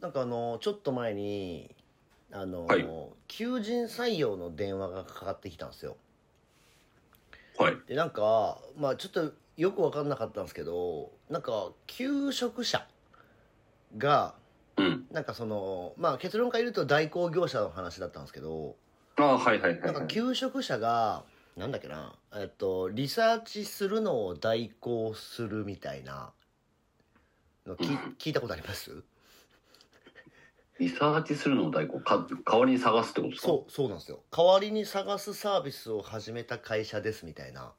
なんかあのちょっと前にあの、はい求人採用の電話がかかってきたんですよはい。でなんかまあちょっとよく分かんなかったんですけどなんか求職者がうん。なんかそのまあ結論から言うと代行業者の話だったんですけどああ、はいはいはないんかはい。求職者がなんだっけなえっとリサーチするのを代行するみたいなのき聞いたことあります？リサーチするのを代行、か代わりに探すってことですか？そうそうなんですよ代わりに探すサービスを始めた会社ですみたいな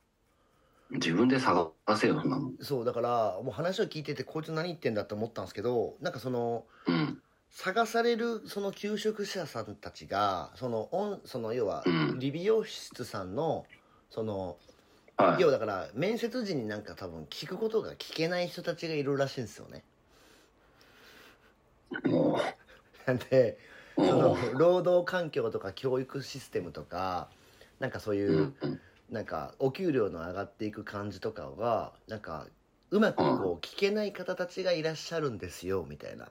自分で探せよ、そんなの。そうだからもう話を聞いててこいつ何言ってんだって思ったんですけどなんかそのうん。探されるその求職者さんたちがそのオンその要はうん理美容室さんのそのはい要。はだから面接時になんか多分聞くことが聞けない人たちがいるらしいんですよねでう、そもの労働環境とか教育システムとかなんかそういうなんかお給料の上がっていく感じとかはなんかうまくこう聞けない方たちがいらっしゃるんですよみたいな。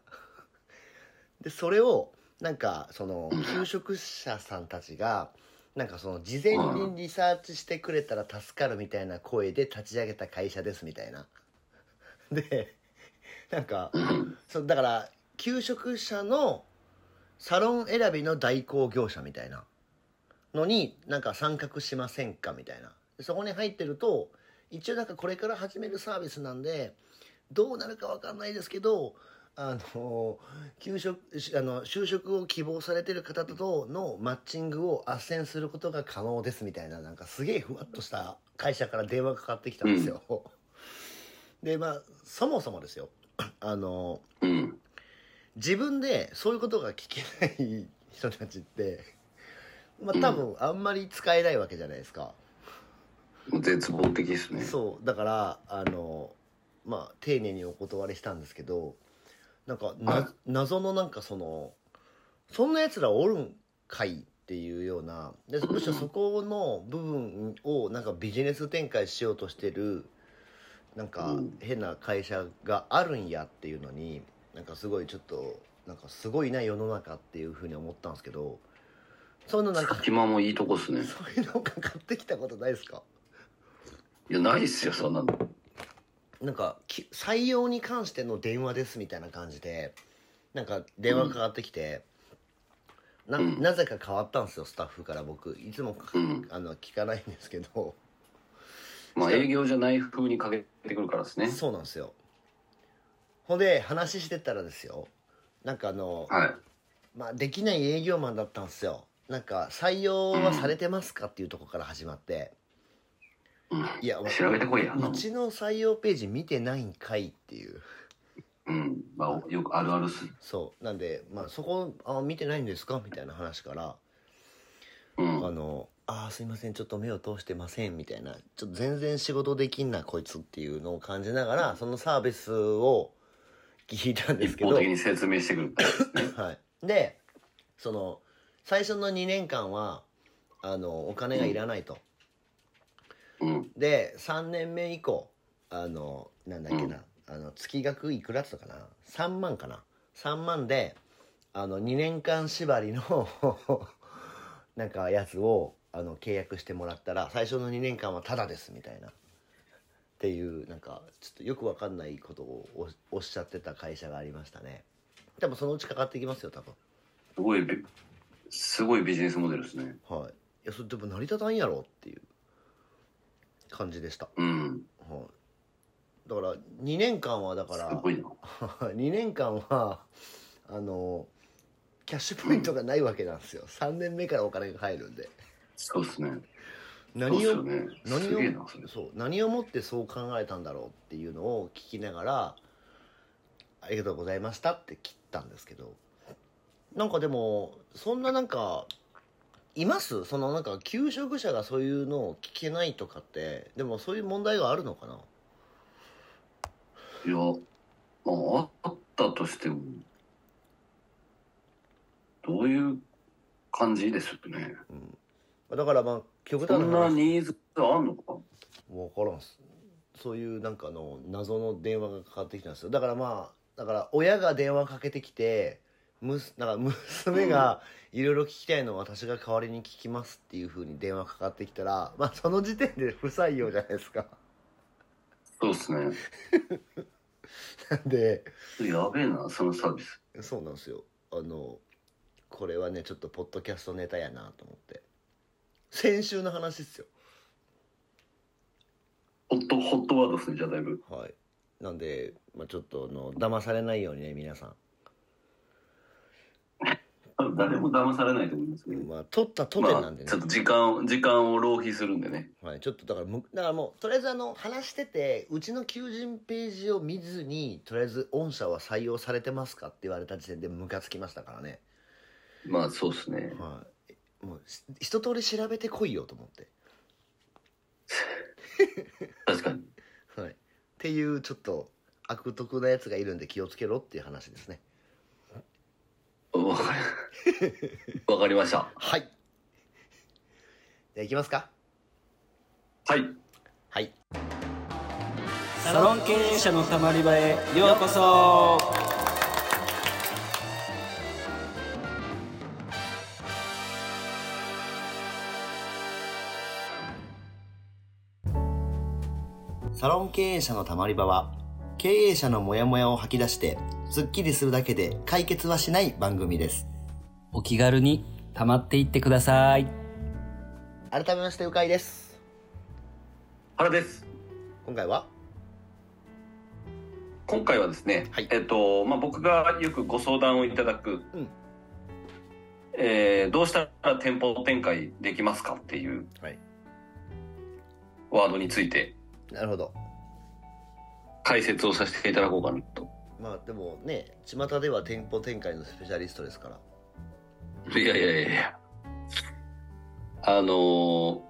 でそれをなんかその求職者さんたちがなんかその事前にリサーチしてくれたら助かるみたいな声で立ち上げた会社ですみたいな。でなんかうん。そうだから求職者のサロン選びの代行業者みたいなのになんか参画しませんかみたいなでそこに入ってると一応なんかこれから始めるサービスなんでどうなるかわかんないですけどあの求職しあの就職を希望されてる方とのマッチングを斡旋することが可能ですみたいななんかすげえふわっとした会社から電話がかかってきたんですよ。でまあそもそもですよあのうん。自分でそういうことが聞けない人たちって、まあ、多分あんまり使えないわけじゃないですか、絶望的ですね。そう。だからあのまあ丁寧にお断りしたんですけどなんかな、はい謎のなんかそのそんなやつらおるんかいっていうようなでむしろそこの部分をなんかビジネス展開しようとしてるなんかうん。変な会社があるんやっていうのになんかすごいちょっとなんかすごいな世の中っていうふうに思ったんですけどそういうのなんか隙間もいいとこっすね。そういうのかかってきたことないですか？いや、ないっすよ、そんなの。なんかき採用に関しての電話ですみたいな感じでなんか電話かかってきて、なうんなぜか変わったんですよスタッフから僕いつも、うんあの聞かないんですけどまあ、営業じゃない風にかけてくるからですね。そうなんですよほんで話してたらですよなんかあの、はい。まあ、できない営業マンだったんですよなんか採用はされてますかっていうところから始まって、うんいや調べてこいや。うちの採用ページ見てないんかいっていううん。まあ、よくあるあるっすね。そうなんで、まあ、そこあ見てないんですかみたいな話からうん。あの「あーすいませんちょっと目を通してません」みたいなちょっと全然仕事できんなこいつっていうのを感じながらそのサービスを聞いたんですけど。一方的に説明してくるね。はい、でその最初の2年間はあのお金がいらないと、うん。で3年目以降あのなんだっけな、あの月額いくらだったかな？3万かな？3万であの2年間縛りのなんかやつをあの契約してもらったら最初の2年間はタダですみたいなっていうなんかちょっとよくわかんないことをおおっしゃってた会社がありましたね多分そのうちかかってきますよ多分すごいビ、すごいビジネスモデルですね。はいいやそれでも成り立たんやろっていう感じでした、うん。はい、だから2年間はだからすごいな。2年間はあのキャッシュポイントがないわけなんですよ3年目からお金が入るんでそうですね。何を、ね。何を。そう何をもってそう考えたんだろうっていうのを聞きながら「ありがとうございました」って切ったんですけどなんかでもそんななんかいます？そのなんか求職者がそういうのを聞けないとかってでもそういう問題があるのかな？いや、まあ、あったとしても、どういう感じですよね。だからまあ極そんな端な話ニーズあんのか？分からんっす。そういうなんかあの謎の電話がかかってきたんですよ。だからまあだから親が電話かけてきてむすなんか娘がいろいろ聞きたいのを私が代わりに聞きますっていうふうに電話かかってきたらまあその時点で不採用じゃないですか。そうですね。なんでやべえな、そのサービス。そうなんですよ。あのこれはねちょっとポッドキャストネタやなと思って先週の話ですよホット、ホットワードですね、じゃあだいぶ。はいなんで、まあ、ちょっとあの騙されないようにね皆さん誰も騙されないと思いますけど。まあ取ったとてまあなんでね、ちょっと時間を、時間を浪費するんでね。はい、ちょっとだからむだからもうとりあえずあの話しててうちの求人ページを見ずにとりあえず御社は採用されてますかって言われた時点でムカつきましたからね、まあそうですね。はい、もうし一通り調べてこいよと思って、確かに。はい、っていうちょっと悪徳なやつがいるんで気をつけろっていう話ですね。わかり、わかりました。はい。じゃあいきますか。はい。はい。サロン経営者のたまり場へようこそサロン経営者のたまり場は経営者のモヤモヤを吐き出してスッキリするだけで解決はしない番組です。お気軽にたまっていってください。改めましてうかいです。原です。今回は？今回はですね、はい。えっと、まあ、僕がよくご相談をいただく、うん。えーどうしたら店舗展開できますかっていうはい。ワードについてなるほど解説をさせていただこうかなと。まあでもね巷では店舗展開のスペシャリストですからいやいやいやいや。あのー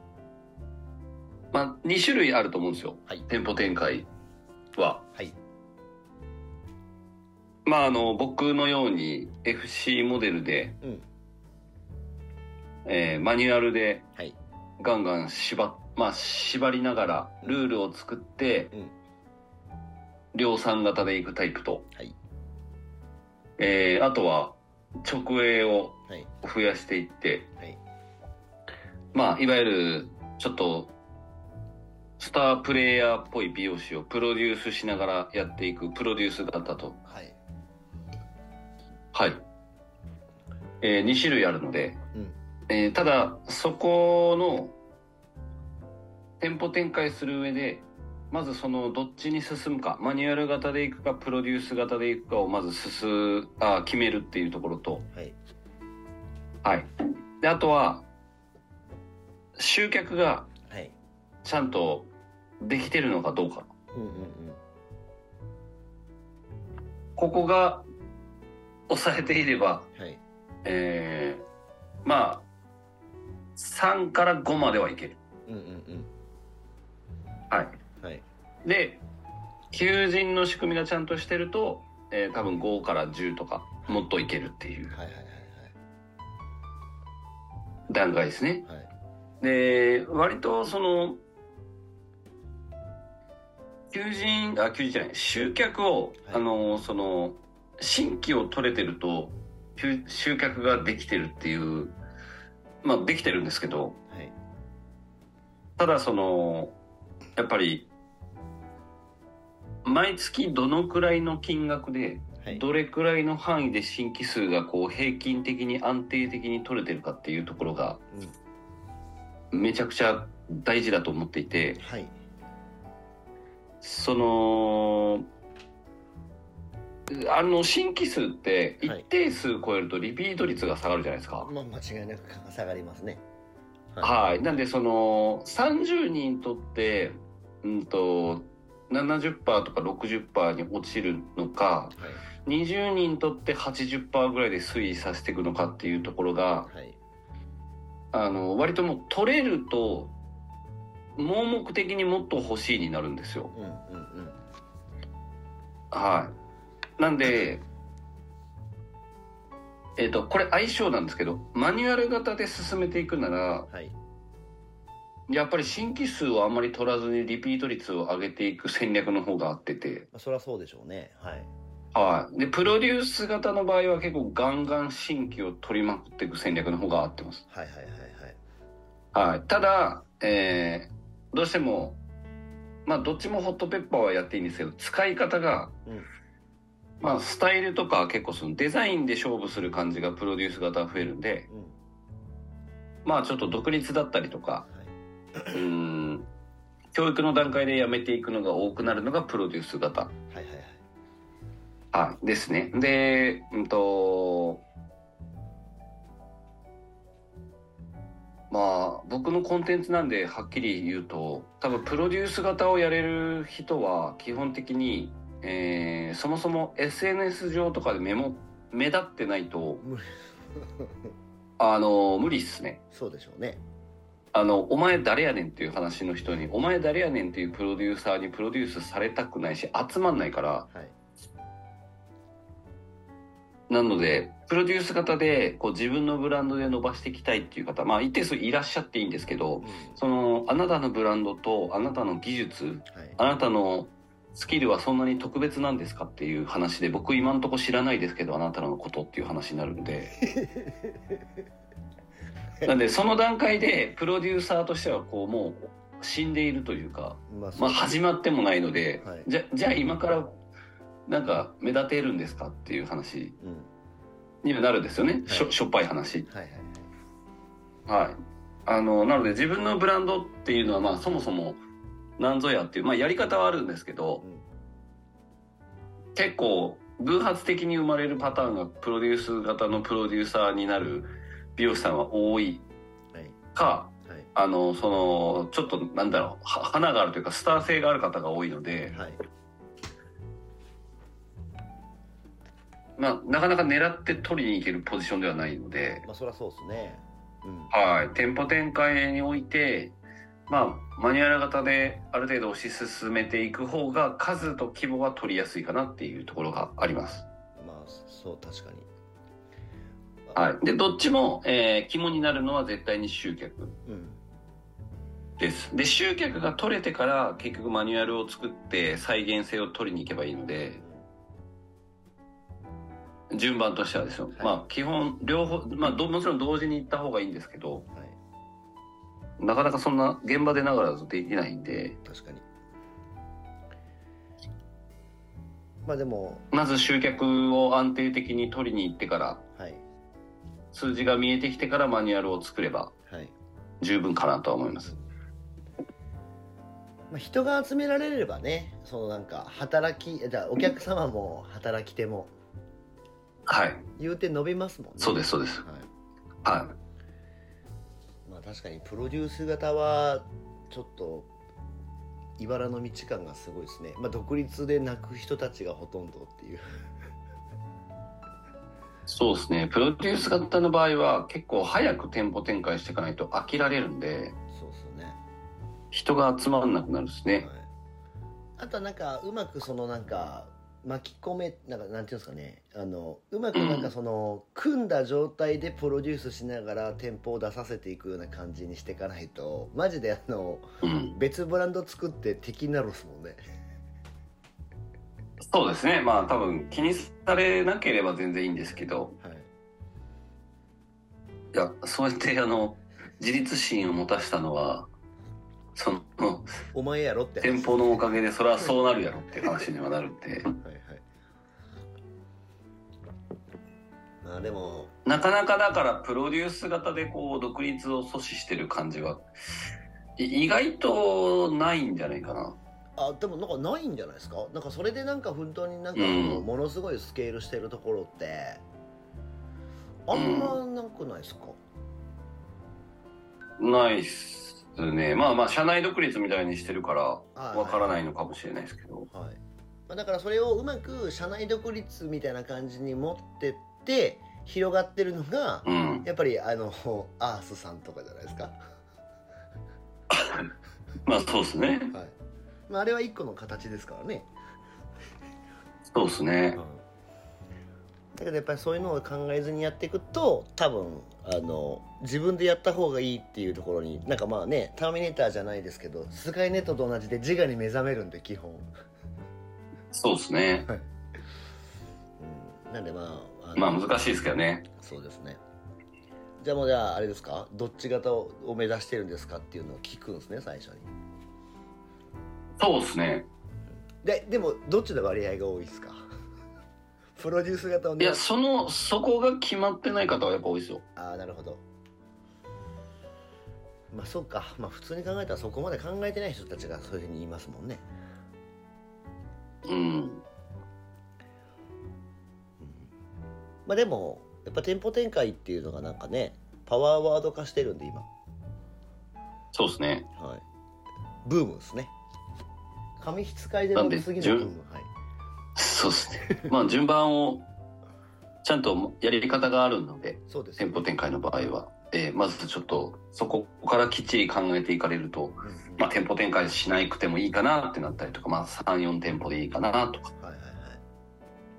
まあ、2種類あると思うんですよ。はい店舗展開は。はいまあ、あの、僕のように FC モデルで、うんえーマニュアルではいガンガン縛っ、まあ、縛りながらルールを作って、うん。量産型でいくタイプと、はい。えーあとは直営をはい。増やしていって、はい。まあ、いわゆる、ちょっと、スタープレイヤーっぽい美容師をプロデュースしながらやっていくプロデュース型と、はい。はい。え2種類あるので、うん。えーただ、そこの、店舗展開する上で、まずそのどっちに進むか、マニュアル型でいくか、プロデュース型でいくかをまず進む、あ決めるっていうところと、はいはい。で、あとは、集客がはいちゃんとできてるのかどうか。うんうんうんここが抑えていれば、はいえー、まあ、3から5まではいける。うんうんうんはい。はい。で、求人の仕組みがちゃんとしてると、えー多分5から10とか、もっといけるっていう。はいはい段階ですね。はい。はいで、割とその、求人、あ、求人じゃない、集客を、はい。あの、その、新規を取れてると、集集客ができてるっていう、まあ、できてるんですけど、はい。ただその、やっぱり、毎月どのくらいの金額で、はい。どれくらいの範囲で新規数がこう平均的に安定的に取れてるかっていうところがめちゃくちゃ大事だと思っていてはい。そのあの新規数ってはい。一定数超えるとリピート率が下がるじゃないですか。まあ間違いなく下がりますね。はい、なんでその30人とって、うん、と70%とか60%に落ちるのかはい20人とって80%ぐらいで推移させていくのかっていうところがはいあの割ともう取れると盲目的にもっと欲しいになるんですよ。うんうんうんはい。なんで、えっ、と、これ相性なんですけど、マニュアル型で進めていくなら、はいやっぱり新規数をあまり取らずにリピート率を上げていく戦略の方が合ってて、まあそりゃそうでしょうねはいはい。で、プロデュース型の場合は結構ガンガン新規を取りまくっていく戦略の方が合ってます。はいはいはいはいはい。ただ、えー、どうしても、まあ、どっちもホットペッパーはやっていいんですけど、使い方が、うんまあ、スタイルとか結構そのデザインで勝負する感じがプロデュース型は増えるんで、うんまあ、ちょっと独立だったりとか、はうーん、教育の段階でやめていくのが多くなるのがプロデュース型。いはいはいはいはい、ですね。で、うんと、まあ、僕のコンテンツなんではっきり言うと、多分プロデュース型をやれる人は基本的に、えーそもそも SNS 上とかでメモ、目立ってないと、あの、無理っすね。そうでしょうねあの、お前誰やねんっていう話の人に、お前誰やねんっていうプロデューサーにプロデュースされたくないし、集まんないから、はい。なので、プロデュース型でこう自分のブランドで伸ばしていきたいっていう方、まあ一定数いらっしゃっていいんですけどうん、その、あなたのブランドとあなたの技術、はい。あなたのスキルはそんなに特別なんですかっていう話で、僕今んとこ知らないですけど、あなたのことっていう話になるんで。なんで、その段階でプロデューサーとしてはこうもう死んでいるというか、まあまあ始まってもないので、はいじゃ、じゃあ今からなんか目立てるんですかっていう話うんにはなるんですよね。しょはいしょっぱい話。はいはいはいはい。あの、なので自分のブランドっていうのはまあそもそも何ぞやっていう、まあやり方はあるんですけど、結構偶発的に生まれるパターンがプロデュース型のプロデューサーになる美容師さんは多いか、はい。あの、その、ちょっとなんだろう、は花があるというかスター性がある方が多いので、はい。まあなかなか狙って取りに行けるポジションではないので、まあそりゃそうですね。うん。はい、店舗展開において、まあ、マニュアル型である程度推し進めていく方が数と規模は取りやすいかなっていうところがあります。まあそう確かにはい。で、どっちも、えー肝になるのは絶対に集客うんです。で、集客が取れてから結局マニュアルを作って再現性を取りに行けばいいので、順番としてはですよ。いまあ、基本、両方、まあ、どもちろん同時に行った方がいいんですけど、はいなかなかそんな現場でながらだとできないんで、確かにまあでもまず集客を安定的に取りに行ってから、はい数字が見えてきてからマニュアルを作ればはい十分かなとは思います。まあ、人が集められればねそのなんか働きじゃあお客様も働き手もはい。言うて伸びますもんねそうです、そうです。はいはまあ確かにプロデュース型はちょっと茨の道感がすごいですね、まあ、独立で泣く人たちがほとんどっていうい。そうですね。プロデュース型の場合は結構早く店舗展開していかないと飽きられるんで、そうですよね、人が集まらなくなるですね。はい、あとはなんかうまくそのなんか巻き込めなんかなんていうんですかねあのうまくなんかその 組んだ状態でプロデュースしながら店舗を出させていくような感じにしていかないとマジであのうん。別ブランド作って敵になるっすもんねそうですね。まあ多分気にされなければ全然いいんですけど、はい。いや、そうやってあの、自立心を持たしたのは、その、お前やろって話。店舗のおかげでそれはそうなるやろっていう話にはなるんで、はいはい。まあでもなかなかだからプロデュース型でこう独立を阻止してる感じはい意外とないんじゃないかな。あでもなんかないんじゃないですか？なんかそれでなんか本当になんかうん。ものすごいスケールしてるところって。あんまなくないですか、ないっすね。まあまあ社内独立みたいにしてるからはい。わからないのかもしれないですけど。はい。まあ、だからそれをうまく社内独立みたいな感じに持ってって広がってるのがうん。やっぱりあのアースさんとかじゃないですか、まあそうですね。はいまあ、あれは一個の形ですからね、そうですね。だけどやっぱりそういうのを考えずにやっていくと多分あの自分でやった方がいいっていうところになんかまあねターミネーターじゃないですけどスカイネットと同じで自我に目覚めるんで基本。そうですね。なんでまあまあ難しいですけどね。そうですね。じゃあもうじゃああれですか？どっち型をを目指してるんですかっていうのを聞くんですね最初にそうですね。ででもどっちの割合が多いですか？プロデュース型をね。いやそのそこが決まってない方はやっぱ多いですよ。ああなるほど。まあそうか。まあ普通に考えたらそこまで考えてない人たちがそういうふうに言いますもんね。うん。まあでもやっぱ店舗展開っていうのがなんかねパワーワード化してるんで今。そうですね。はい。ブームですね紙質改善の次のはい。そうですね。まあ順番をちゃんとやり方があるのでそうです店舗展開の場合は、えーまずちょっとそこからきっちり考えていかれると、うんうん。まあ、店舗展開しなくてもいいかなってなったりとか、まあ、34店舗でいいかなとか、はいはいはい。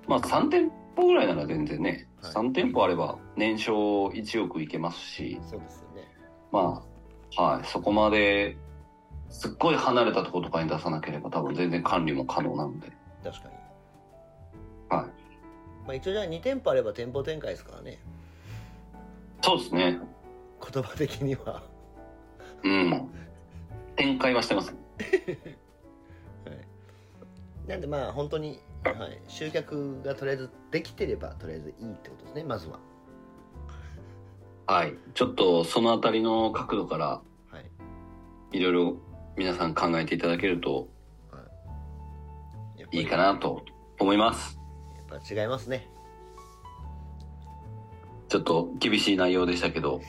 まあ、3店舗ぐらいなら全然ね、はい。3店舗あれば年商1億いけますしそうですよね。まあ、はい、そこまですっごい離れたところとかに出さなければ多分全然管理も可能なので、確かに。はい、まあ一応じゃあ2店舗あれば店舗展開ですからね。そうですね。言葉的には。うん。展開はしてます。なんでまあ本当に、はい、集客がとりあえずできてればとりあえずいいってことですねまずは。はい。ちょっとそのあたりの角度からはい。いろいろ皆さん考えていただけるとい。いかなと思います。やっぱ違いますね。ちょっと厳しい内容でしたけど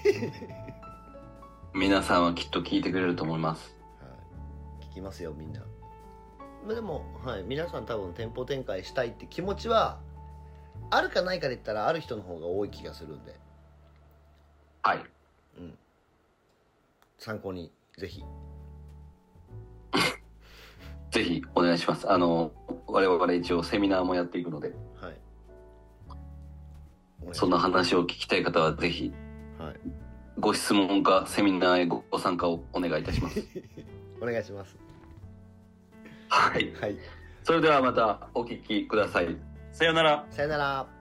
皆さんはきっと聞いてくれると思います。はい、聞きますよみんな。まあでも、はい、皆さん多分店舗展開したいって気持ちはあるかないかで言ったらある人の方が多い気がするんで、はい。うん、参考にぜひぜひお願いします。あの我々一応セミナーもやっていくので。はい。そんな話を聞きたい方はぜひはい。ご質問かセミナーへごご参加をお願いいたします。お願いします。はい。はい。それではまたお聞きください。さようなら。さよなら